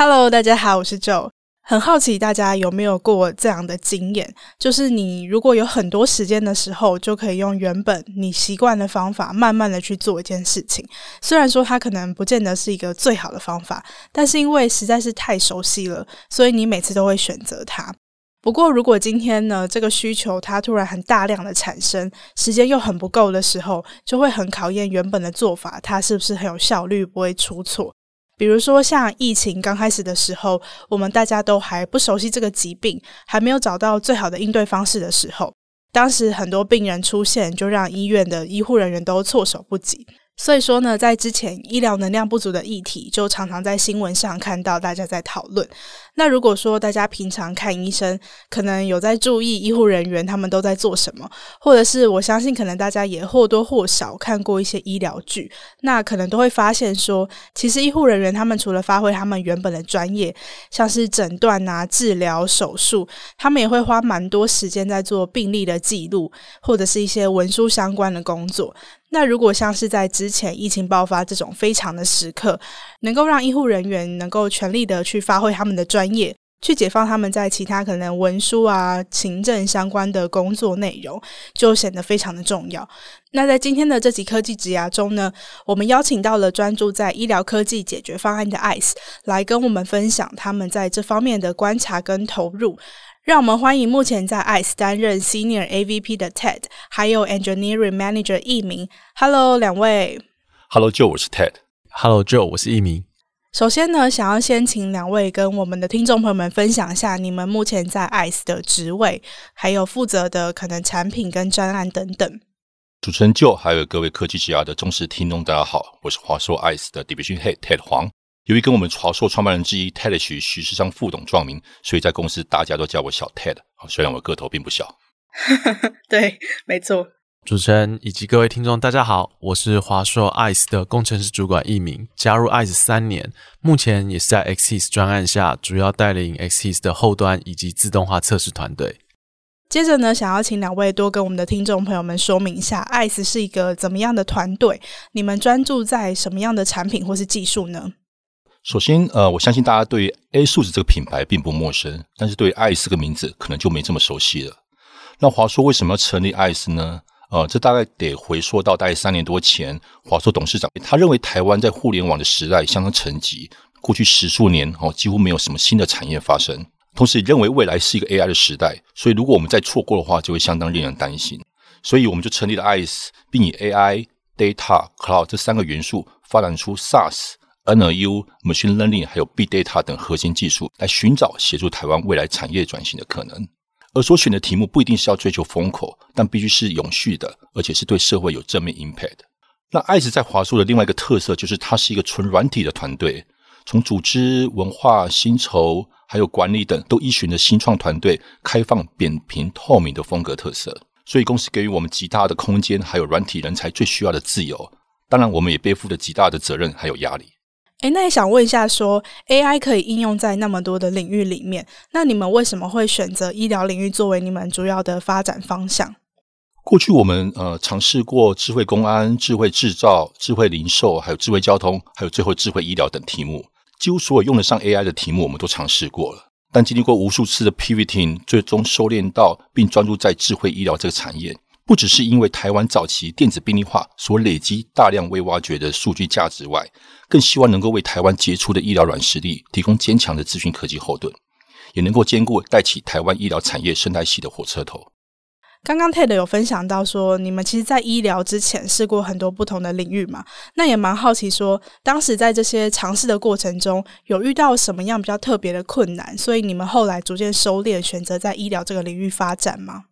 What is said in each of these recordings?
Hello，大家好，我是 Joe。很好奇大家有没有过这样的经验，就是你如果有很多时间的时候，就可以用原本你习惯的方法，慢慢的去做一件事情。虽然说它可能不见得是一个最好的方法，但是因为实在是太熟悉了，所以你每次都会选择它。不过如果今天呢，这个需求它突然很大量的产生，时间又很不够的时候，就会很考验原本的做法，它是不是很有效率，不会出错。比如说，像疫情刚开始的时候，我们大家都还不熟悉这个疾病，还没有找到最好的应对方式的时候，当时很多病人出现，就让医院的医护人员都措手不及。所以说呢，在之前医疗能量不足的议题，就常常在新闻上看到大家在讨论。那如果说大家平常看医生，可能有在注意医护人员他们都在做什么，或者是我相信可能大家也或多或少看过一些医疗剧，那可能都会发现说，其实医护人员他们除了发挥他们原本的专业，像是诊断啊、治疗、手术，他们也会花蛮多时间在做病例的记录，或者是一些文书相关的工作。那如果像是在之前疫情爆发这种非常的时刻，能够让医护人员能够全力的去发挥他们的专业，去解放他们在其他可能文书啊、行政相关的工作内容，就显得非常的重要。那在今天的这集科技职涯中呢，我们邀请到了专注在医疗科技解决方案的 ICE 来跟我们分享他们在这方面的观察跟投入。让我们欢迎目前在 ICE 担任 Senior AVP 的 Ted，还有 Engineering Manager 易明。Hello，两位。Hello，Joe，我是 Ted。Hello，Joe，我是易明。首先呢，想要先请两位跟我们的听众朋友们分享一下你们目前在 ICE 的职位，还有负责的可能产品跟专案等等。主持人 Joe，还有各位科技职涯的忠实听众，大家好，我是华硕 ICE 的 Division Head Ted 黄。由于跟我们华硕创办人之一 Ted 许徐世昌副董撞名，所以在公司大家都叫我小 Ted。虽然我个头并不小。对，没错。主持人以及各位听众，大家好，我是华硕 ICE 的工程师主管易明，加入 ICE 三年，目前也是在 Xeece 专案下，主要带领 Xeece 的后端以及自动化测试团队。接着呢，想要请两位多跟我们的听众朋友们说明一下，ICE 是一个怎么样的团队？你们专注在什么样的产品或是技术呢？首先，呃，我相信大家对 A 数字这个品牌并不陌生，但是对 ICE 这个名字可能就没这么熟悉了。那华硕为什么要成立 ICE 呢？呃，这大概得回溯到大概三年多前，华硕董事长他认为台湾在互联网的时代相当沉寂，过去十数年哦几乎没有什么新的产业发生，同时也认为未来是一个 AI 的时代，所以如果我们再错过的话，就会相当令人担心。所以我们就成立了 ICE，并以 AI、Data、Cloud 这三个元素发展出 SaaS。NLU、Machine Learning 还有 Big Data 等核心技术，来寻找协助台湾未来产业转型的可能。而所选的题目不一定是要追求风口，但必须是永续的，而且是对社会有正面 impact。那 ICE 在华硕的另外一个特色就是，它是一个纯软体的团队，从组织、文化、薪酬还有管理等，都依循着新创团队开放、扁平、透明的风格特色。所以公司给予我们极大的空间，还有软体人才最需要的自由。当然，我们也背负着极大的责任还有压力。诶，那也想问一下说，AI 可以应用在那么多的领域里面，那你们为什么会选择医疗领域作为你们主要的发展方向？过去我们呃尝试过智慧公安、智慧制造、智慧零售，还有智慧交通，还有最后智慧医疗等题目，几乎所有用得上 AI 的题目，我们都尝试过了。但经历过无数次的 pivoting，最终收敛到并专注在智慧医疗这个产业。不只是因为台湾早期电子病历化所累积大量未挖掘的数据价值外，更希望能够为台湾杰出的医疗软实力提供坚强的资讯科技后盾，也能够兼顾带起台湾医疗产业生态系的火车头。刚刚 Ted 有分享到说，你们其实，在医疗之前试过很多不同的领域嘛，那也蛮好奇说，当时在这些尝试的过程中，有遇到什么样比较特别的困难，所以你们后来逐渐收敛，选择在医疗这个领域发展吗？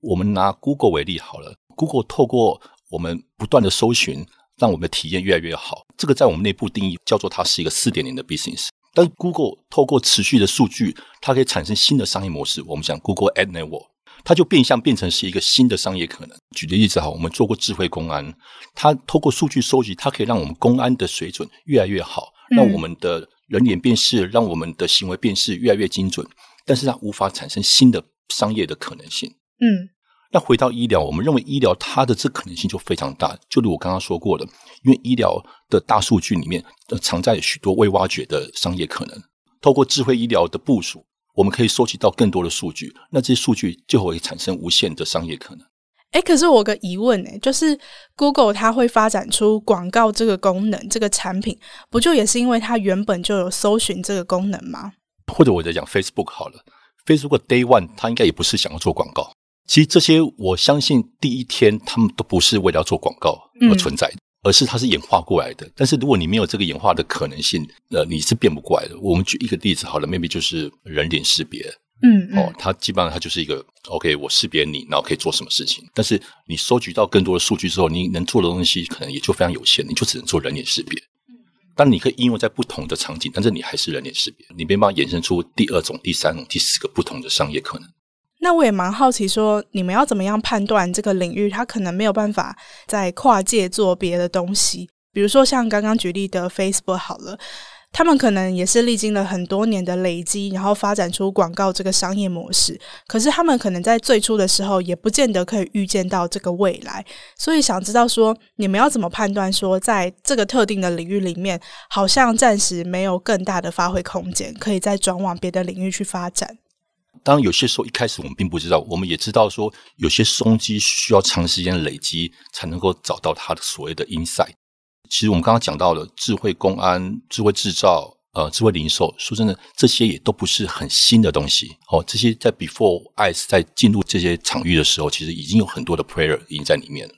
我们拿 Google 为例好了，Google 透过我们不断的搜寻，让我们的体验越来越好。这个在我们内部定义叫做它是一个四点零的 business。但是 Google 透过持续的数据，它可以产生新的商业模式。我们讲 Google Ad Network，它就变相变成是一个新的商业可能。举个例子哈，我们做过智慧公安，它透过数据收集，它可以让我们公安的水准越来越好，让我们的人脸辨识，让我们的行为辨识越来越精准。但是它无法产生新的商业的可能性。嗯。那回到医疗，我们认为医疗它的这可能性就非常大，就如我刚刚说过的，因为医疗的大数据里面呃藏在许多未挖掘的商业可能。透过智慧医疗的部署，我们可以收集到更多的数据，那这些数据就会产生无限的商业可能。哎，可是我有个疑问呢，就是 Google 它会发展出广告这个功能，这个产品不就也是因为它原本就有搜寻这个功能吗？或者我在讲 Facebook 好了，Facebook Day One 它应该也不是想要做广告。其实这些，我相信第一天他们都不是为了要做广告而存在的，嗯、而是它是演化过来的。但是如果你没有这个演化的可能性，呃，你是变不过来的。我们举一个例子好了，maybe 就是人脸识别，嗯，嗯，哦，它基本上它就是一个 OK，我识别你，然后可以做什么事情。但是你收集到更多的数据之后，你能做的东西可能也就非常有限，你就只能做人脸识别。但你可以应用在不同的场景，但是你还是人脸识别，你没办法衍生出第二种、第三种、第四个不同的商业可能。那我也蛮好奇，说你们要怎么样判断这个领域它可能没有办法在跨界做别的东西？比如说像刚刚举例的 Facebook 好了，他们可能也是历经了很多年的累积，然后发展出广告这个商业模式。可是他们可能在最初的时候也不见得可以预见到这个未来，所以想知道说你们要怎么判断说在这个特定的领域里面，好像暂时没有更大的发挥空间，可以再转往别的领域去发展。当然，有些时候一开始我们并不知道，我们也知道说有些商机需要长时间累积才能够找到它的所谓的 insight。其实我们刚刚讲到了智慧公安、智慧制造、呃，智慧零售，说真的，这些也都不是很新的东西。哦，这些在 before ICE 在进入这些场域的时候，其实已经有很多的 player 已经在里面了。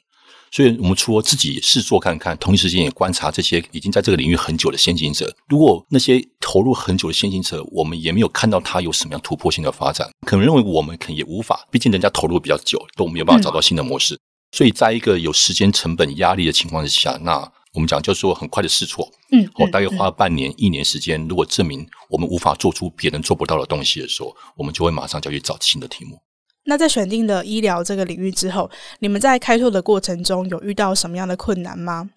所以，我们除了自己试做看看，同一时间也观察这些已经在这个领域很久的先行者。如果那些投入很久的先行者，我们也没有看到他有什么样突破性的发展，可能认为我们可能也无法，毕竟人家投入比较久，都没有办法找到新的模式。嗯、所以，在一个有时间成本压力的情况之下，那我们讲就是说很快的试错，嗯，哦，大概花了半年、一年时间，如果证明我们无法做出别人做不到的东西的时候，我们就会马上就去找新的题目。那在选定了医疗这个领域之后，你们在开拓的过程中有遇到什么样的困难吗？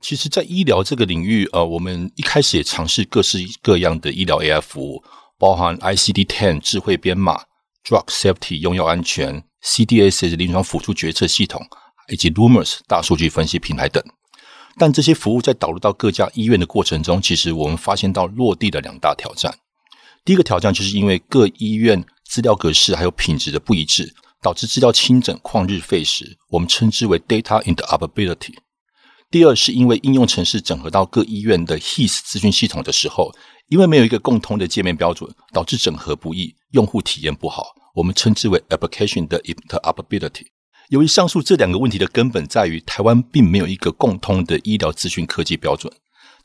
其实，在医疗这个领域，呃，我们一开始也尝试各式各样的医疗 AI 服务，包含 ICD-10 智慧编码、Drug Safety 用药安全、CDSS 临床辅助决策系统，以及 Lumos 大数据分析平台等。但这些服务在导入到各家医院的过程中，其实我们发现到落地的两大挑战。第一个挑战就是因为各医院资料格式还有品质的不一致，导致资料清整旷日费时，我们称之为 data interoperability。第二是因为应用程式整合到各医院的 HIS 资讯系统的时候，因为没有一个共通的界面标准，导致整合不易，用户体验不好，我们称之为 application 的 interoperability。由于上述这两个问题的根本在于台湾并没有一个共通的医疗资讯科技标准。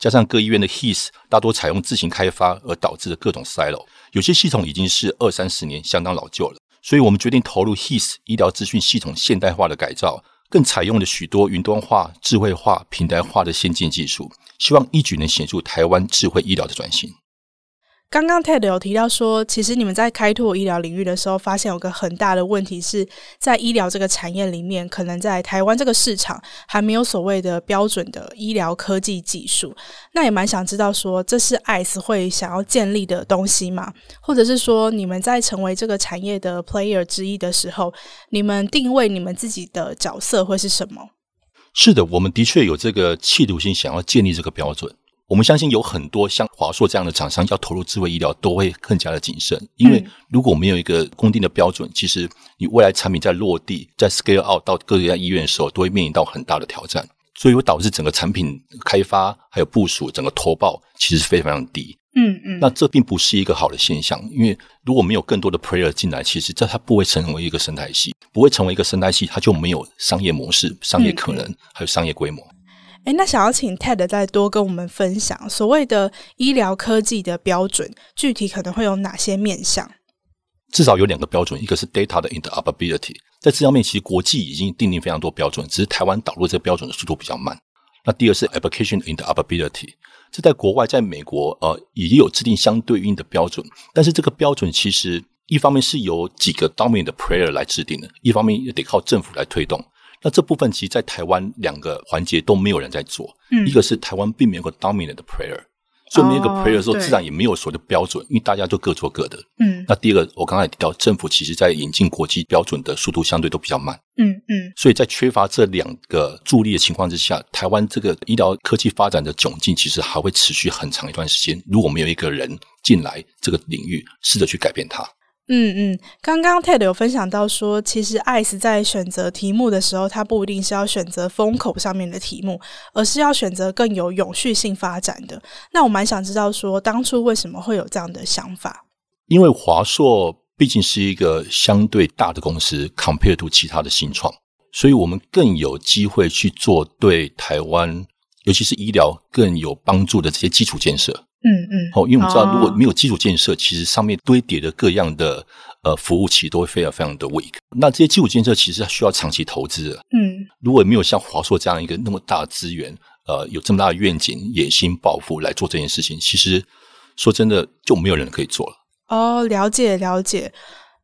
加上各医院的 HIS 大多采用自行开发，而导致的各种 silo，有些系统已经是二三十年，相当老旧了。所以我们决定投入 HIS 医疗资讯系统现代化的改造，更采用了许多云端化、智慧化、平台化的先进技术，希望一举能协助台湾智慧医疗的转型。刚刚 Ted 有提到说，其实你们在开拓医疗领域的时候，发现有个很大的问题是在医疗这个产业里面，可能在台湾这个市场还没有所谓的标准的医疗科技技术。那也蛮想知道说，这是 ICE 会想要建立的东西吗？或者是说，你们在成为这个产业的 player 之一的时候，你们定位你们自己的角色会是什么？是的，我们的确有这个企图心，想要建立这个标准。我们相信有很多像华硕这样的厂商要投入智慧医疗，都会更加的谨慎，因为如果没有一个公定的标准，其实你未来产品在落地、在 scale out 到各家医院的时候，都会面临到很大的挑战，所以会导致整个产品开发还有部署整个投报其实是非常非常低。嗯嗯，那这并不是一个好的现象，因为如果没有更多的 player 进来，其实这它不会成为一个生态系，不会成为一个生态系，它就没有商业模式、商业可能还有商业规模。那想要请 Ted 再多跟我们分享所谓的医疗科技的标准，具体可能会有哪些面向？至少有两个标准，一个是 data 的 interoperability，在这方面其实国际已经订定非常多标准，只是台湾导入这个标准的速度比较慢。那第二是 application interoperability，这在国外，在美国，呃，也有制定相对应的标准。但是这个标准其实一方面是由几个 d o m i n a n 的 player 来制定的，一方面也得靠政府来推动。那这部分其实，在台湾两个环节都没有人在做。嗯，一个是台湾并没有个 dominant 的 prayer。所以没有个 prayer 的时候，自然也没有所谓的标准，因为大家都各做各的。嗯，那第二个，我刚才也提到，政府其实在引进国际标准的速度相对都比较慢。嗯嗯，所以在缺乏这两个助力的情况之下，台湾这个医疗科技发展的窘境，其实还会持续很长一段时间。如果没有一个人进来这个领域，试着去改变它。嗯嗯，刚刚 Ted 有分享到说，其实 ICE 在选择题目的时候，它不一定是要选择风口上面的题目，而是要选择更有永续性发展的。那我蛮想知道说，当初为什么会有这样的想法？因为华硕毕竟是一个相对大的公司 compared to 其他的新创，所以我们更有机会去做对台湾，尤其是医疗更有帮助的这些基础建设。嗯嗯，好，因为我们知道，如果没有基础建设，哦、其实上面堆叠的各样的呃服务，其实都会非常非常的 weak。那这些基础建设其实需要长期投资的。嗯，如果没有像华硕这样一个那么大的资源，呃，有这么大的愿景、野心、抱负来做这件事情，其实说真的，就没有人可以做了。哦，了解了解。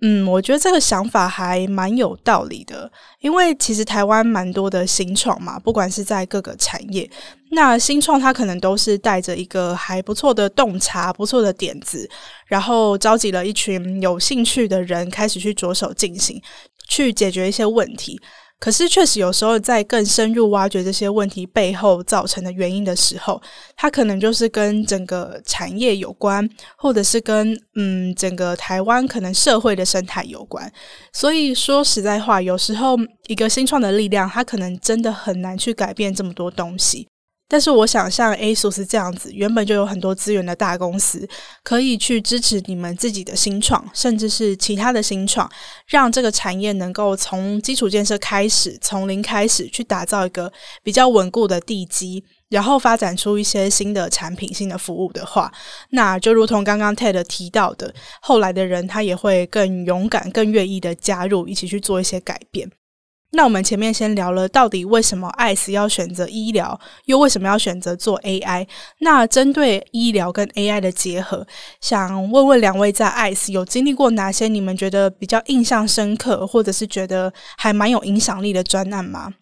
嗯，我觉得这个想法还蛮有道理的，因为其实台湾蛮多的新创嘛，不管是在各个产业，那新创它可能都是带着一个还不错的洞察、不错的点子，然后召集了一群有兴趣的人，开始去着手进行，去解决一些问题。可是，确实有时候在更深入挖掘这些问题背后造成的原因的时候，它可能就是跟整个产业有关，或者是跟嗯整个台湾可能社会的生态有关。所以说实在话，有时候一个新创的力量，它可能真的很难去改变这么多东西。但是我想，像 ASUS 这样子，原本就有很多资源的大公司，可以去支持你们自己的新创，甚至是其他的新创，让这个产业能够从基础建设开始，从零开始去打造一个比较稳固的地基，然后发展出一些新的产品、新的服务的话，那就如同刚刚 Ted 提到的，后来的人他也会更勇敢、更愿意的加入，一起去做一些改变。那我们前面先聊了，到底为什么 ICE 要选择医疗，又为什么要选择做 AI？那针对医疗跟 AI 的结合，想问问两位，在 ICE 有经历过哪些你们觉得比较印象深刻，或者是觉得还蛮有影响力的专案吗？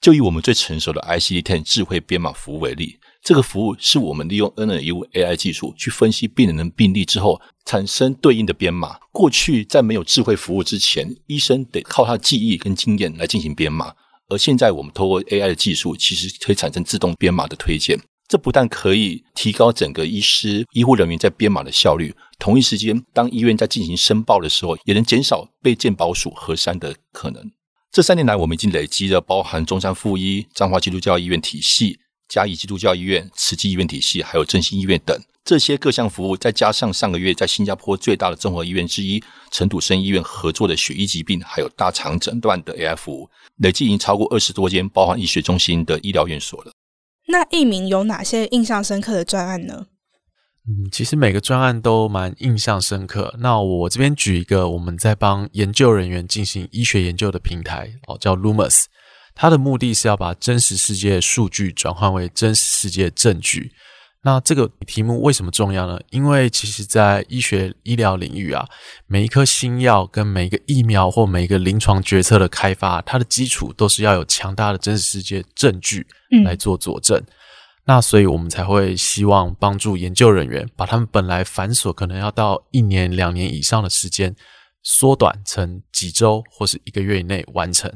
就以我们最成熟的 ICD-10 智慧编码服务为例。这个服务是我们利用 NLU AI 技术去分析病人的病例之后，产生对应的编码。过去在没有智慧服务之前，医生得靠他的记忆跟经验来进行编码，而现在我们透过 AI 的技术，其实可以产生自动编码的推荐。这不但可以提高整个医师、医护人员在编码的效率，同一时间，当医院在进行申报的时候，也能减少被健保署核删的可能。这三年来，我们已经累积了包含中山附一、彰化基督教医院体系。嘉义基督教医院、慈济医院体系，还有振兴医院等这些各项服务，再加上上个月在新加坡最大的综合医院之一陈土生医院合作的血液疾病还有大肠诊断的 AI 服务，累计已经超过二十多间包含医学中心的医疗院所了。那一名有哪些印象深刻的专案呢？嗯，其实每个专案都蛮印象深刻。那我这边举一个，我们在帮研究人员进行医学研究的平台哦，叫 Lumos。它的目的是要把真实世界的数据转换为真实世界的证据。那这个题目为什么重要呢？因为其实，在医学医疗领域啊，每一颗新药跟每一个疫苗或每一个临床决策的开发，它的基础都是要有强大的真实世界证据来做佐证。嗯。那所以我们才会希望帮助研究人员把他们本来繁琐可能要到一年两年以上的时间，缩短成几周或是一个月以内完成。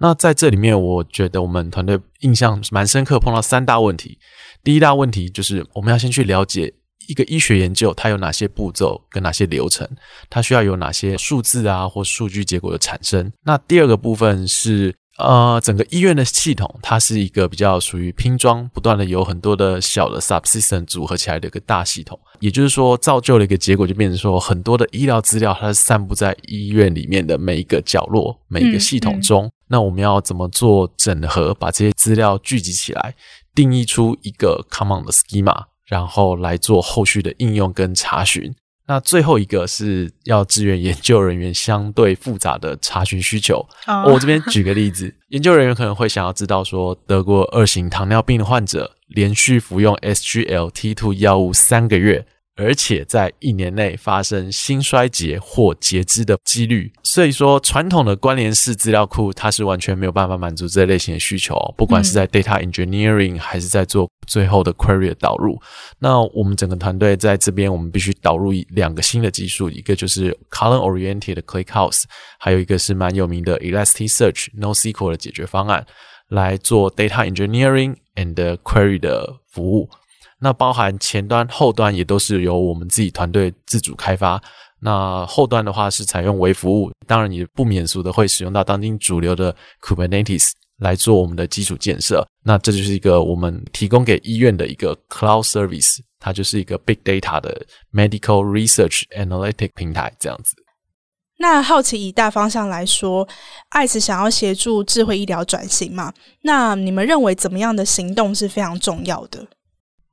那在这里面，我觉得我们团队印象蛮深刻，碰到三大问题。第一大问题就是，我们要先去了解一个医学研究它有哪些步骤跟哪些流程，它需要有哪些数字啊或数据结果的产生。那第二个部分是。呃，整个医院的系统，它是一个比较属于拼装，不断的有很多的小的 subsystem 组合起来的一个大系统。也就是说，造就了一个结果，就变成说，很多的医疗资料它是散布在医院里面的每一个角落、每一个系统中。嗯嗯、那我们要怎么做整合，把这些资料聚集起来，定义出一个 common 的 schema，然后来做后续的应用跟查询。那最后一个是要支援研究人员相对复杂的查询需求。Oh. 我这边举个例子，研究人员可能会想要知道说，得过二型糖尿病的患者连续服用 SGLT2 药物三个月。而且在一年内发生心衰竭或截肢的几率，所以说传统的关联式资料库它是完全没有办法满足这类型的需求，不管是在 data engineering 还是在做最后的 query 的导入。那我们整个团队在这边，我们必须导入两个新的技术，一个就是 column oriented 的 ClickHouse，还有一个是蛮有名的 Elasticsearch NoSQL 的解决方案，来做 data engineering and query 的服务。那包含前端、后端也都是由我们自己团队自主开发。那后端的话是采用微服务，当然也不免俗的会使用到当今主流的 Kubernetes 来做我们的基础建设。那这就是一个我们提供给医院的一个 Cloud Service，它就是一个 Big Data 的 Medical Research Analytic 平台这样子。那好奇以大方向来说，ICE 想要协助智慧医疗转型嘛？那你们认为怎么样的行动是非常重要的？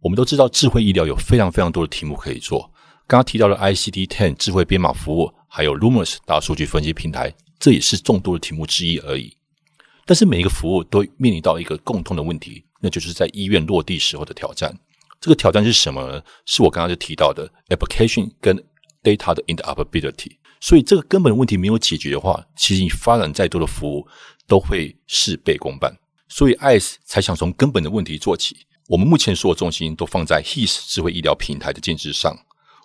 我们都知道，智慧医疗有非常非常多的题目可以做。刚刚提到的 ICD-10 智慧编码服务，还有 Lumos 大数据分析平台，这也是众多的题目之一而已。但是每一个服务都面临到一个共通的问题，那就是在医院落地时候的挑战。这个挑战是什么呢？是我刚刚就提到的 application 跟 data 的 interoperability。所以这个根本问题没有解决的话，其实你发展再多的服务都会事倍功半。所以 ICE 才想从根本的问题做起。我们目前所有重心都放在 HIS 智慧医疗平台的建置上。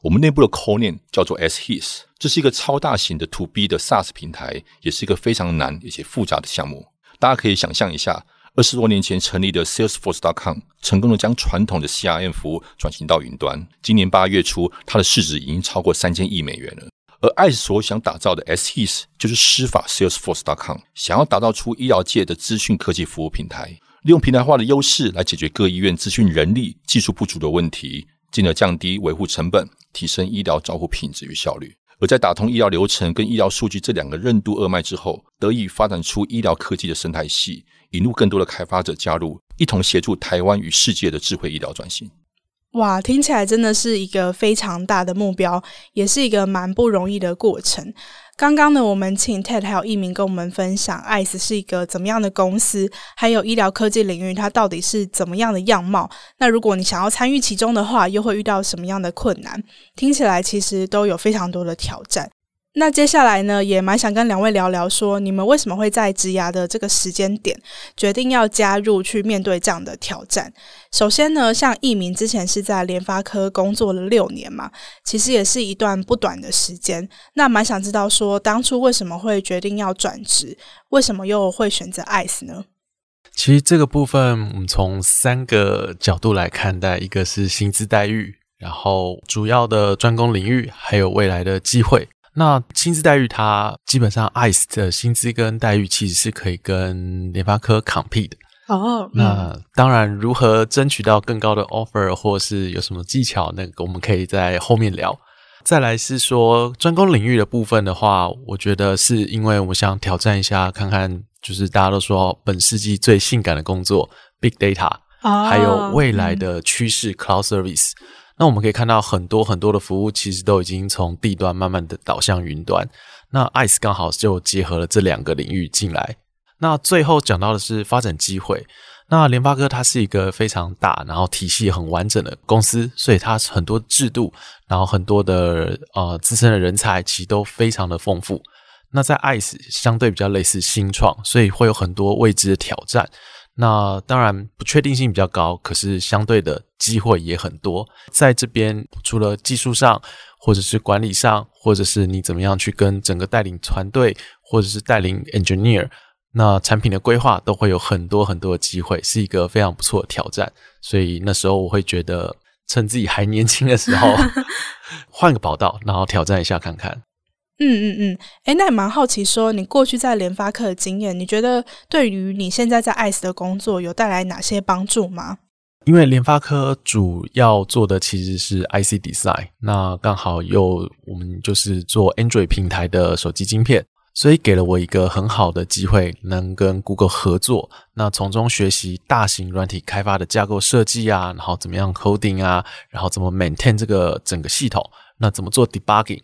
我们内部的 code name 叫做 sHIS，这是一个超大型的 To B 的 SaaS 平台，也是一个非常难而且复杂的项目。大家可以想象一下，二十多年前成立的 Salesforce.com，成功的将传统的 CRM 服务转型到云端。今年八月初，它的市值已经超过三千亿美元了。而爱所想打造的 sHIS，就是施法 Salesforce.com，想要打造出医疗界的资讯科技服务平台。利用平台化的优势来解决各医院资讯人力、技术不足的问题，进而降低维护成本，提升医疗照护品质与效率。而在打通医疗流程跟医疗数据这两个任督二脉之后，得以发展出医疗科技的生态系，引入更多的开发者加入，一同协助台湾与世界的智慧医疗转型。哇，听起来真的是一个非常大的目标，也是一个蛮不容易的过程。刚刚呢，我们请 Ted 还有一鸣跟我们分享，ICE 是一个怎么样的公司，还有医疗科技领域它到底是怎么样的样貌。那如果你想要参与其中的话，又会遇到什么样的困难？听起来其实都有非常多的挑战。那接下来呢，也蛮想跟两位聊聊，说你们为什么会在职涯的这个时间点决定要加入去面对这样的挑战？首先呢，像艺明之前是在联发科工作了六年嘛，其实也是一段不短的时间。那蛮想知道说，当初为什么会决定要转职？为什么又会选择 ICE 呢？其实这个部分我们从三个角度来看待，一个是薪资待遇，然后主要的专攻领域，还有未来的机会。那薪资待遇，它基本上 ICE 的薪资跟待遇其实是可以跟联发科 compete 的哦。Oh, 那当然，如何争取到更高的 offer，或是有什么技巧，那个我们可以在后面聊。再来是说专攻领域的部分的话，我觉得是因为我想挑战一下，看看就是大家都说本世纪最性感的工作 Big Data，、oh, 还有未来的趋势 Cloud Service。那我们可以看到很多很多的服务，其实都已经从地端慢慢的导向云端。那 ICE 刚好就结合了这两个领域进来。那最后讲到的是发展机会。那联发科它是一个非常大，然后体系很完整的公司，所以它很多制度，然后很多的呃资深的人才，其实都非常的丰富。那在 ICE 相对比较类似新创，所以会有很多未知的挑战。那当然不确定性比较高，可是相对的机会也很多。在这边，除了技术上，或者是管理上，或者是你怎么样去跟整个带领团队，或者是带领 engineer，那产品的规划都会有很多很多的机会，是一个非常不错的挑战。所以那时候我会觉得，趁自己还年轻的时候，换个跑道，然后挑战一下看看。嗯嗯嗯，诶，那也蛮好奇，说你过去在联发科的经验，你觉得对于你现在在 ICE 的工作有带来哪些帮助吗？因为联发科主要做的其实是 IC Design，那刚好又我们就是做 Android 平台的手机晶片，所以给了我一个很好的机会，能跟 Google 合作，那从中学习大型软体开发的架构设计啊，然后怎么样 coding 啊，然后怎么 maintain 这个整个系统。那怎么做 debugging？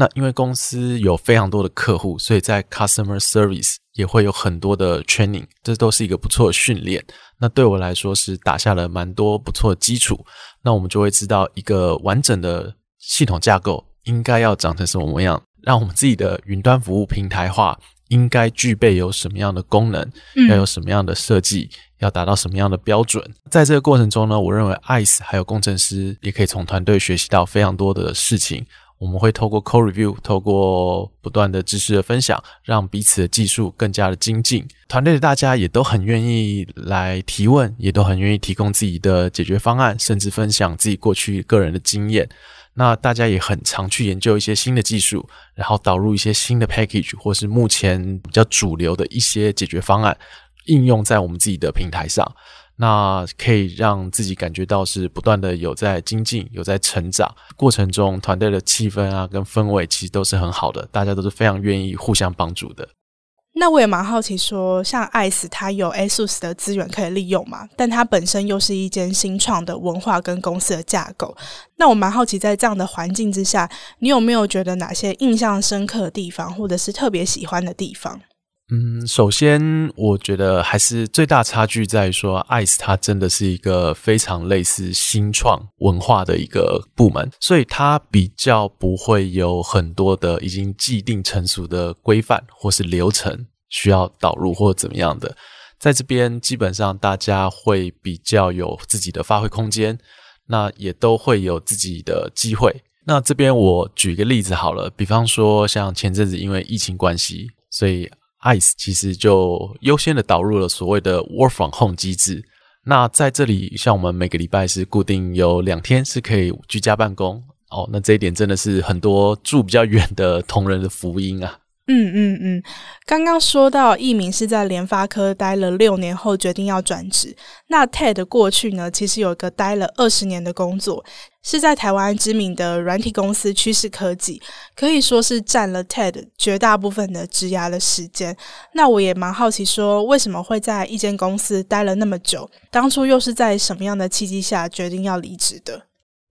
那因为公司有非常多的客户，所以在 customer service 也会有很多的 training，这都是一个不错的训练。那对我来说是打下了蛮多不错的基础。那我们就会知道一个完整的系统架构应该要长成什么模样，让我们自己的云端服务平台化应该具备有什么样的功能，要有什么样的设计，要达到什么样的标准。在这个过程中呢，我认为 ICE 还有工程师也可以从团队学习到非常多的事情。我们会透过 code review，透过不断的知识的分享，让彼此的技术更加的精进。团队的大家也都很愿意来提问，也都很愿意提供自己的解决方案，甚至分享自己过去个人的经验。那大家也很常去研究一些新的技术，然后导入一些新的 package，或是目前比较主流的一些解决方案，应用在我们自己的平台上。那可以让自己感觉到是不断的有在精进，有在成长过程中，团队的气氛啊跟氛围其实都是很好的，大家都是非常愿意互相帮助的。那我也蛮好奇说，像 ICE 它有 ASUS 的资源可以利用嘛？但它本身又是一间新创的文化跟公司的架构。那我蛮好奇，在这样的环境之下，你有没有觉得哪些印象深刻的地方，或者是特别喜欢的地方？嗯，首先我觉得还是最大差距在于说，ICE 它真的是一个非常类似新创文化的一个部门，所以它比较不会有很多的已经既定成熟的规范或是流程需要导入或怎么样的，在这边基本上大家会比较有自己的发挥空间，那也都会有自己的机会。那这边我举一个例子好了，比方说像前阵子因为疫情关系，所以 ICE 其实就优先的导入了所谓的 Work from Home 机制。那在这里，像我们每个礼拜是固定有两天是可以居家办公哦。那这一点真的是很多住比较远的同仁的福音啊。嗯嗯嗯，刚刚说到一鸣是在联发科待了六年后决定要转职。那 Ted 过去呢，其实有一个待了二十年的工作，是在台湾知名的软体公司趋势科技，可以说是占了 Ted 绝大部分的职涯的时间。那我也蛮好奇，说为什么会在一间公司待了那么久？当初又是在什么样的契机下决定要离职的？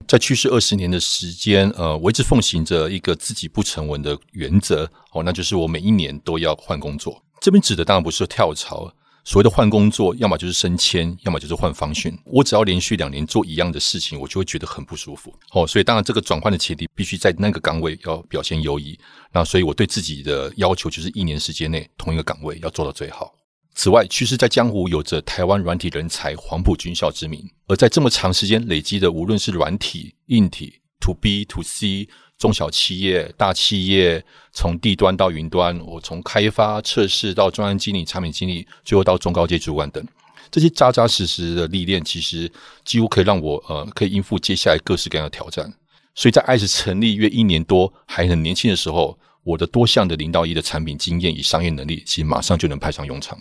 在去世二十年的时间，呃，我一直奉行着一个自己不成文的原则，哦，那就是我每一年都要换工作。这边指的当然不是跳槽，所谓的换工作，要么就是升迁，要么就是换方训。我只要连续两年做一样的事情，我就会觉得很不舒服。哦，所以当然这个转换的前提必须在那个岗位要表现优异。那所以我对自己的要求就是一年时间内同一个岗位要做到最好。此外，趋势在江湖有着台湾软体人才黄埔军校之名，而在这么长时间累积的，无论是软体、硬体，to B to C，中小企业、大企业，从地端到云端，我从开发、测试到专案经理、产品经理，最后到中高阶主管等，这些扎扎实实的历练，其实几乎可以让我呃可以应付接下来各式各样的挑战。所以在 ICE 成立约一年多，还很年轻的时候，我的多项的零到一的产品经验与商业能力，其实马上就能派上用场。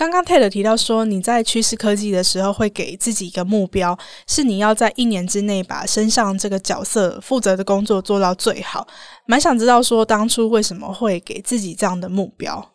刚刚 Ted 提到说，你在趋势科技的时候会给自己一个目标，是你要在一年之内把身上这个角色负责的工作做到最好。蛮想知道说，当初为什么会给自己这样的目标？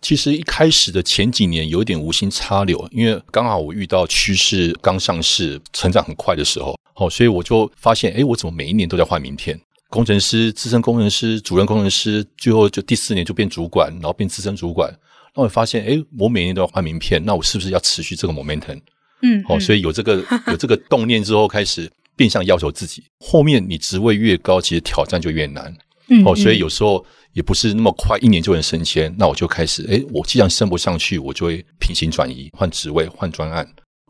其实一开始的前几年有点无心插柳，因为刚好我遇到趋势刚上市、成长很快的时候，好，所以我就发现，哎，我怎么每一年都在换名片？工程师、资深工程师、主任工程师，最后就第四年就变主管，然后变资深主管。那我发现，哎，我每年都要换名片，那我是不是要持续这个 momentum？嗯，好、哦，所以有这个有这个动念之后，开始变相要求自己。后面你职位越高，其实挑战就越难。嗯，哦，所以有时候也不是那么快，一年就能升迁。那我就开始，哎，我既然升不上去，我就会平行转移，换职位，换专案。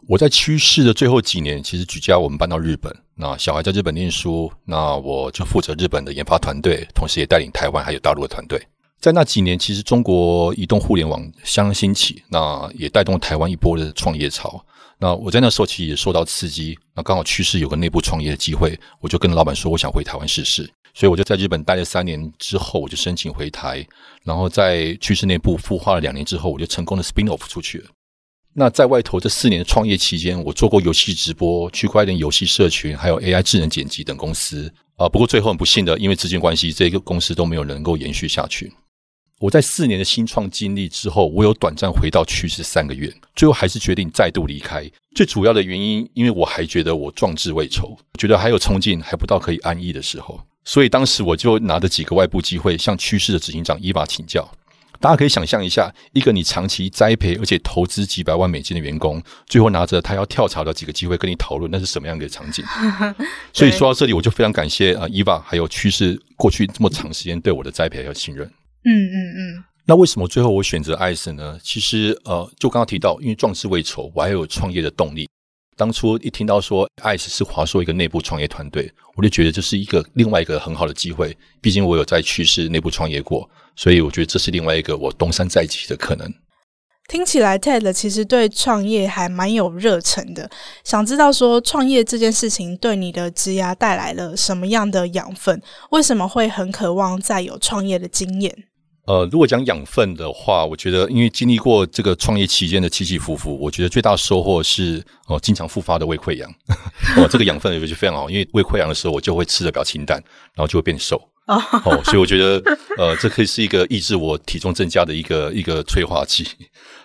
我在趋势的最后几年，其实举家我们搬到日本，那小孩在日本念书，那我就负责日本的研发团队，同时也带领台湾还有大陆的团队。在那几年，其实中国移动互联网相当兴起，那也带动台湾一波的创业潮。那我在那时候其实也受到刺激，那刚好趋势有个内部创业的机会，我就跟老板说，我想回台湾试试。所以我就在日本待了三年之后，我就申请回台，然后在趋势内部孵化了两年之后，我就成功的 spin off 出去了。那在外头这四年的创业期间，我做过游戏直播、区块链游戏社群，还有 AI 智能剪辑等公司啊。不过最后很不幸的，因为资金关系，这个公司都没有能够延续下去。我在四年的新创经历之后，我有短暂回到趋势三个月，最后还是决定再度离开。最主要的原因，因为我还觉得我壮志未酬，觉得还有冲劲，还不到可以安逸的时候。所以当时我就拿着几个外部机会向趋势的执行长伊娃请教。大家可以想象一下，一个你长期栽培而且投资几百万美金的员工，最后拿着他要跳槽的几个机会跟你讨论，那是什么样的场景？所以说到这里，我就非常感谢啊伊娃还有趋势过去这么长时间对我的栽培和信任。嗯嗯嗯。那为什么最后我选择 ICE 呢？其实呃，就刚刚提到，因为壮志未酬，我还有创业的动力。当初一听到说 ICE 是华硕一个内部创业团队，我就觉得这是一个另外一个很好的机会。毕竟我有在趋势内部创业过。所以我觉得这是另外一个我东山再起的可能。听起来 Ted 其实对创业还蛮有热忱的。想知道说创业这件事情对你的职涯带来了什么样的养分？为什么会很渴望再有创业的经验？呃，如果讲养分的话，我觉得因为经历过这个创业期间的起起伏伏，我觉得最大的收获是哦、呃，经常复发的胃溃疡。哦，这个养分也是非常好，因为胃溃疡的时候我就会吃的比较清淡，然后就会变瘦。哦，所以我觉得，呃，这可以是一个抑制我体重增加的一个一个催化剂。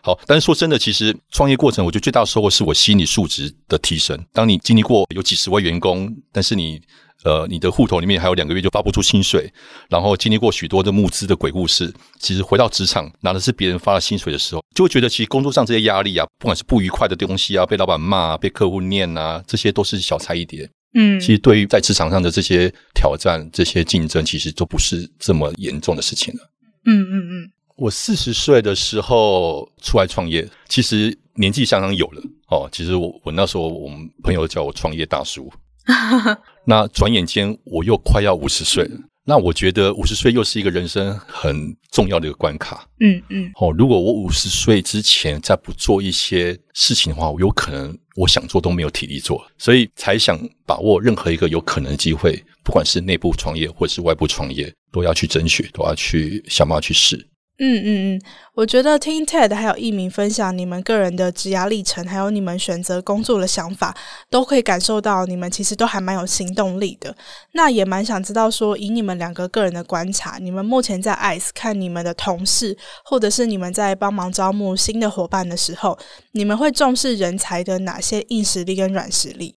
好，但是说真的，其实创业过程，我觉得最大的收获是我心理素质的提升。当你经历过有几十位员工，但是你呃你的户头里面还有两个月就发不出薪水，然后经历过许多的募资的鬼故事，其实回到职场拿的是别人发的薪水的时候，就会觉得其实工作上这些压力啊，不管是不愉快的东西啊，被老板骂啊，被客户念啊，这些都是小菜一碟。嗯，其实对于在职场上的这些挑战、这些竞争，其实都不是这么严重的事情了。嗯嗯嗯，我四十岁的时候出来创业，其实年纪相当有了哦。其实我我那时候我们朋友叫我创业大叔。那转眼间我又快要五十岁了。那我觉得五十岁又是一个人生很重要的一个关卡。嗯嗯。哦，如果我五十岁之前再不做一些事情的话，我有可能我想做都没有体力做，所以才想把握任何一个有可能的机会，不管是内部创业或者是外部创业，都要去争取，都要去想办法去试。嗯嗯嗯，我觉得听 Ted 还有一鸣分享你们个人的职涯历程，还有你们选择工作的想法，都可以感受到你们其实都还蛮有行动力的。那也蛮想知道说，以你们两个个人的观察，你们目前在 ICE 看你们的同事，或者是你们在帮忙招募新的伙伴的时候，你们会重视人才的哪些硬实力跟软实力？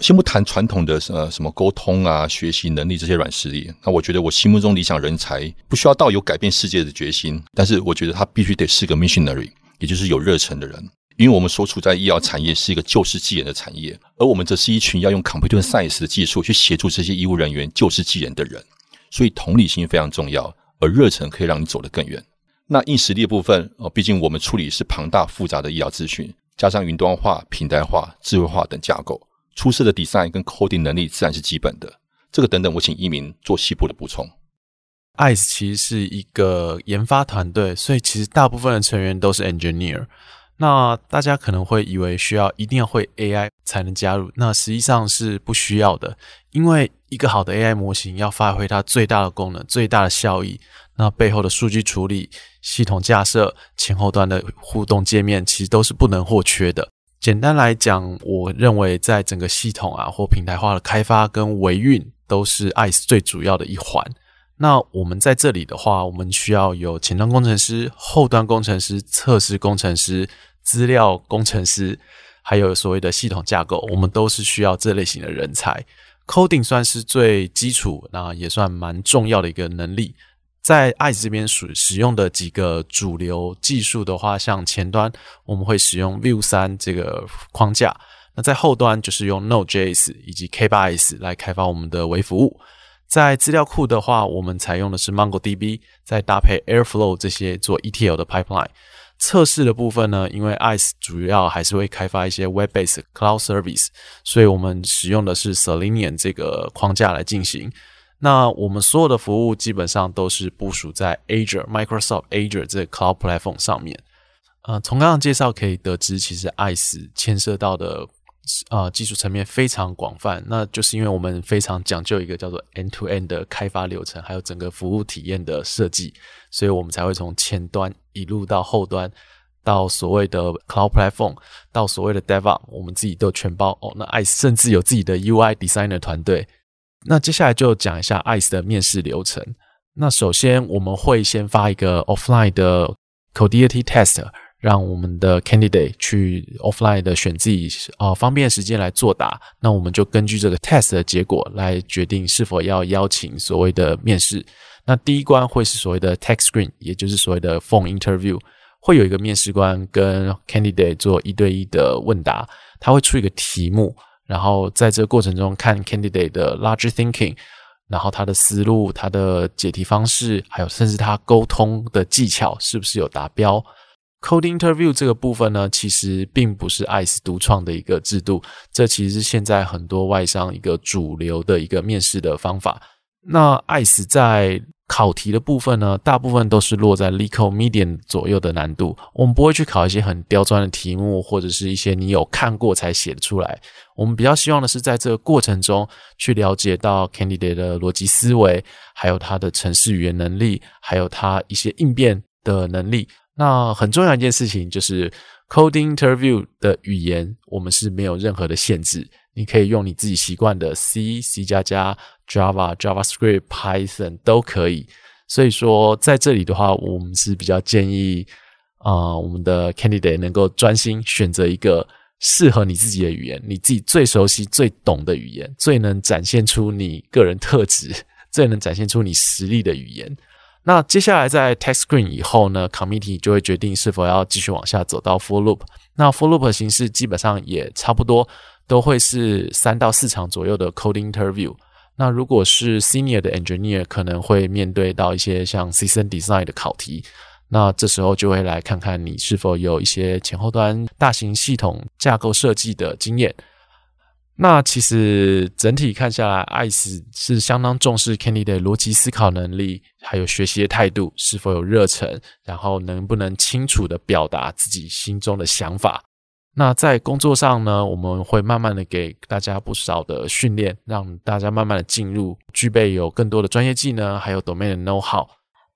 先不谈传统的呃什么沟通啊、学习能力这些软实力，那我觉得我心目中理想人才不需要到有改变世界的决心，但是我觉得他必须得是个 missionary，也就是有热忱的人。因为我们所处在医疗产业是一个救世济人的产业，而我们则是一群要用 computer science 的技术去协助这些医务人员救世济人的人，所以同理心非常重要，而热忱可以让你走得更远。那硬实力的部分哦，毕竟我们处理是庞大复杂的医疗资讯，加上云端化、平台化、智慧化等架构。出色的 design 跟 coding 能力自然是基本的，这个等等，我请一鸣做细部的补充。ICE 其实是一个研发团队，所以其实大部分的成员都是 engineer。那大家可能会以为需要一定要会 AI 才能加入，那实际上是不需要的，因为一个好的 AI 模型要发挥它最大的功能、最大的效益，那背后的数据处理、系统架设、前后端的互动界面，其实都是不能或缺的。简单来讲，我认为在整个系统啊或平台化的开发跟维运都是 ICE 最主要的一环。那我们在这里的话，我们需要有前端工程师、后端工程师、测试工程师、资料工程师，还有所谓的系统架构，我们都是需要这类型的人才。Coding 算是最基础，那也算蛮重要的一个能力。在 ICE 这边使使用的几个主流技术的话，像前端我们会使用 Vue 三这个框架，那在后端就是用 Node.js 以及 K8s 来开发我们的微服务。在资料库的话，我们采用的是 MongoDB，再搭配 Airflow 这些做 ETL 的 pipeline。测试的部分呢，因为 ICE 主要还是会开发一些 Web-based Cloud Service，所以我们使用的是 Selenium 这个框架来进行。那我们所有的服务基本上都是部署在 Azure、Microsoft Azure 这个 Cloud Platform 上面。呃，从刚刚介绍可以得知，其实 ICE 牵涉到的呃技术层面非常广泛。那就是因为我们非常讲究一个叫做 End-to-End 的开发流程，还有整个服务体验的设计，所以我们才会从前端一路到后端，到所谓的 Cloud Platform，到所谓的 DevOps，我们自己都全包。哦，那 ICE 甚至有自己的 UI Designer 团队。那接下来就讲一下 ICE 的面试流程。那首先我们会先发一个 offline 的 Codility test，让我们的 candidate 去 offline 的选自己呃方便的时间来作答。那我们就根据这个 test 的结果来决定是否要邀请所谓的面试。那第一关会是所谓的 text screen，也就是所谓的 phone interview，会有一个面试官跟 candidate 做一对一的问答，他会出一个题目，然后在这个过程中看 candidate 的 large thinking。然后他的思路、他的解题方式，还有甚至他沟通的技巧是不是有达标 Code interview 这个部分呢，其实并不是 ICE 独创的一个制度，这其实是现在很多外商一个主流的一个面试的方法。那 ICE 在考题的部分呢，大部分都是落在 LECO MEDIUM 左右的难度。我们不会去考一些很刁钻的题目，或者是一些你有看过才写得出来。我们比较希望的是在这个过程中去了解到 candidate 的逻辑思维，还有他的程式语言能力，还有他一些应变的能力。那很重要一件事情就是 coding interview 的语言，我们是没有任何的限制。你可以用你自己习惯的 C、C 加加、Java、JavaScript、Python 都可以。所以说，在这里的话，我们是比较建议啊、我们的 candidate 能够专心选择一个适合你自己的语言，你自己最熟悉、最懂的语言，最能展现出你个人特质、最能展现出你实力的语言。那接下来在 text screen 以后呢，committee 就会决定是否要继续往下走到 for loop。那 for loop 的形式基本上也差不多。都会是三到四场左右的 coding interview。那如果是 senior 的 engineer，可能会面对到一些像 system design 的考题。那这时候就会来看看你是否有一些前后端大型系统架构设计的经验。那其实整体看下来，ICE 是相当重视 candidate 逻辑思考能力，还有学习的态度是否有热忱，然后能不能清楚地表达自己心中的想法。那在工作上呢，我们会慢慢的给大家不少的训练，让大家慢慢的进入，具备有更多的专业技能，还有 domain 的 know how。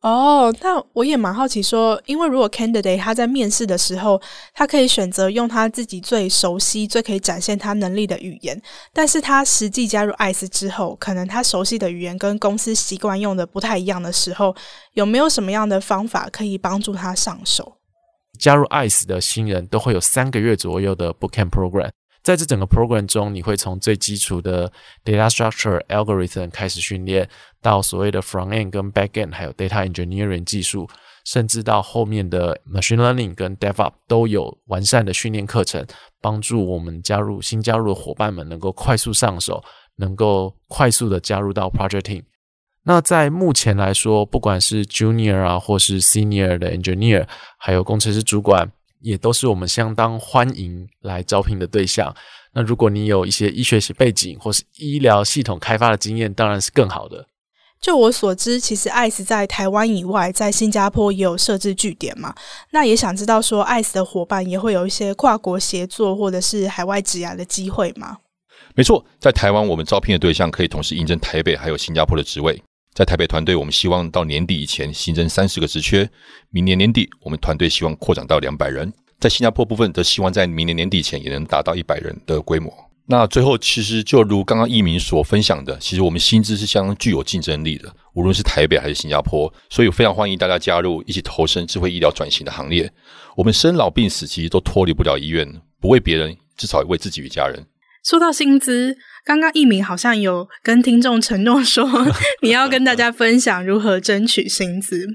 哦，那我也蛮好奇说，因为如果 candidate 他在面试的时候，他可以选择用他自己最熟悉、最可以展现他能力的语言，但是他实际加入 ICE 之后，可能他熟悉的语言跟公司习惯用的不太一样的时候，有没有什么样的方法可以帮助他上手？加入 ICE 的新人都会有三个月左右的 Bootcamp Program，在这整个 Program 中，你会从最基础的 Data Structure Algorithm 开始训练，到所谓的 Front End 跟 Back End，还有 Data Engineering 技术，甚至到后面的 Machine Learning 跟 DevOps 都有完善的训练课程，帮助我们加入新加入的伙伴们能够快速上手，能够快速的加入到 Project Team。那在目前来说，不管是 junior 啊，或是 senior 的 engineer，还有工程师主管，也都是我们相当欢迎来招聘的对象。那如果你有一些医学习背景或是医疗系统开发的经验，当然是更好的。就我所知，其实 ICE 在台湾以外，在新加坡也有设置据点嘛。那也想知道说，ICE 的伙伴也会有一些跨国协作或者是海外职涯的机会吗？没错，在台湾我们招聘的对象可以同时应征台北还有新加坡的职位。在台北团队，我们希望到年底以前新增三十个职缺。明年年底，我们团队希望扩展到两百人。在新加坡部分，则希望在明年年底前也能达到一百人的规模。那最后，其实就如刚刚一鸣所分享的，其实我们薪资是相当具有竞争力的，无论是台北还是新加坡。所以，非常欢迎大家加入，一起投身智慧医疗转型的行列。我们生老病死其实都脱离不了医院，不为别人，至少也为自己与家人。说到薪资。刚刚一鸣好像有跟听众承诺说，你要跟大家分享如何争取薪资。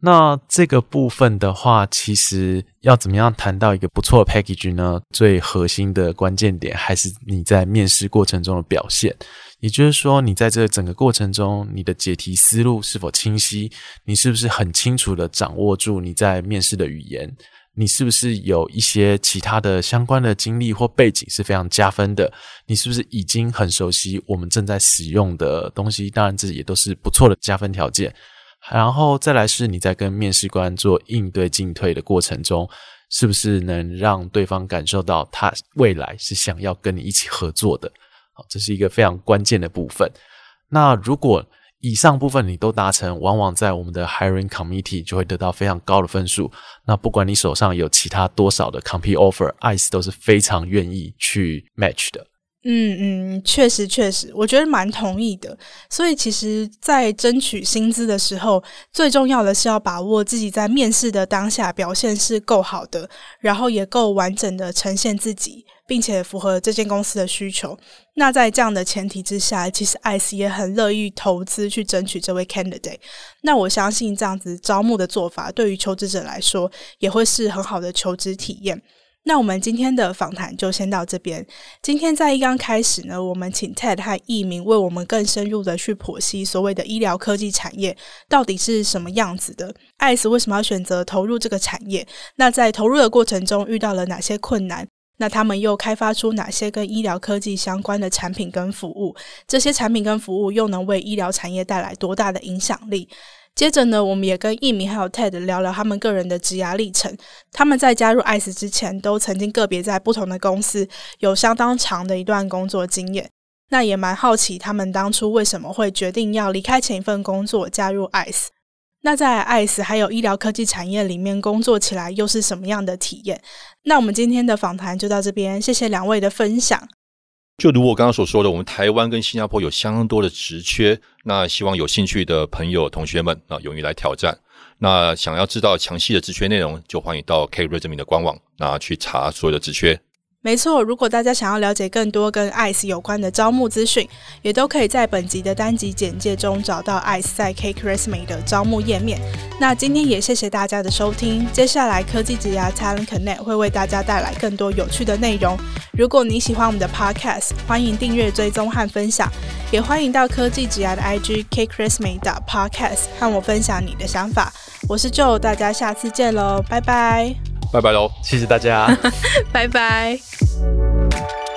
那这个部分的话，其实要怎么样谈到一个不错的 package 呢？最核心的关键点还是你在面试过程中的表现。也就是说，你在这整个过程中，你的解题思路是否清晰？你是不是很清楚地掌握住你在面试的语言？你是不是有一些其他的相关的经历或背景是非常加分的？你是不是已经很熟悉我们正在使用的东西？当然，这也都是不错的加分条件。然后再来是你在跟面试官做应对进退的过程中，是不是能让对方感受到他未来是想要跟你一起合作的？好，这是一个非常关键的部分。那如果以上部分你都达成，往往在我们的 hiring committee 就会得到非常高的分数。那不管你手上有其他多少的 compete offer，ICE 都是非常愿意去 match 的。嗯嗯，确实确实，我觉得蛮同意的。所以其实，在争取薪资的时候，最重要的是要把握自己在面试的当下表现是够好的，然后也够完整的呈现自己，并且符合这间公司的需求。那在这样的前提之下，其实 ICE 也很乐意投资去争取这位 candidate。那我相信这样子招募的做法，对于求职者来说，也会是很好的求职体验。那我们今天的访谈就先到这边。今天在一刚开始呢，我们请 Ted 和易明为我们更深入的去剖析所谓的医疗科技产业到底是什么样子的，ICE 为什么要选择投入这个产业？那在投入的过程中遇到了哪些困难？那他们又开发出哪些跟医疗科技相关的产品跟服务？这些产品跟服务又能为医疗产业带来多大的影响力？接着呢，我们也跟艺明还有 Ted 聊聊他们个人的职涯历程。他们在加入 ICE 之前，都曾经个别在不同的公司有相当长的一段工作经验。那也蛮好奇他们当初为什么会决定要离开前一份工作，加入 ICE。那在 ICE 还有医疗科技产业里面工作起来又是什么样的体验？那我们今天的访谈就到这边，谢谢两位的分享。就如我刚刚所说的，我们台湾跟新加坡有相当多的职缺，那希望有兴趣的朋友、同学们啊，勇于来挑战。那想要知道详细的职缺内容，就欢迎到 CAREism 的官网，那去查所有的职缺。没错，如果大家想要了解更多跟 ICE 有关的招募资讯，也都可以在本集的单集简介中找到 ICE 在 CAREism 的招募页面。那今天也谢谢大家的收听，接下来科技职涯 Talent Connect 会为大家带来更多有趣的内容。如果你喜欢我们的 Podcast，欢迎订阅、追踪和分享，也欢迎到科技职涯的 IG CAREism 的 Podcast 和我分享你的想法。我是 Joe，大家下次见喽，拜拜。拜拜喽，谢谢大家，拜拜。Música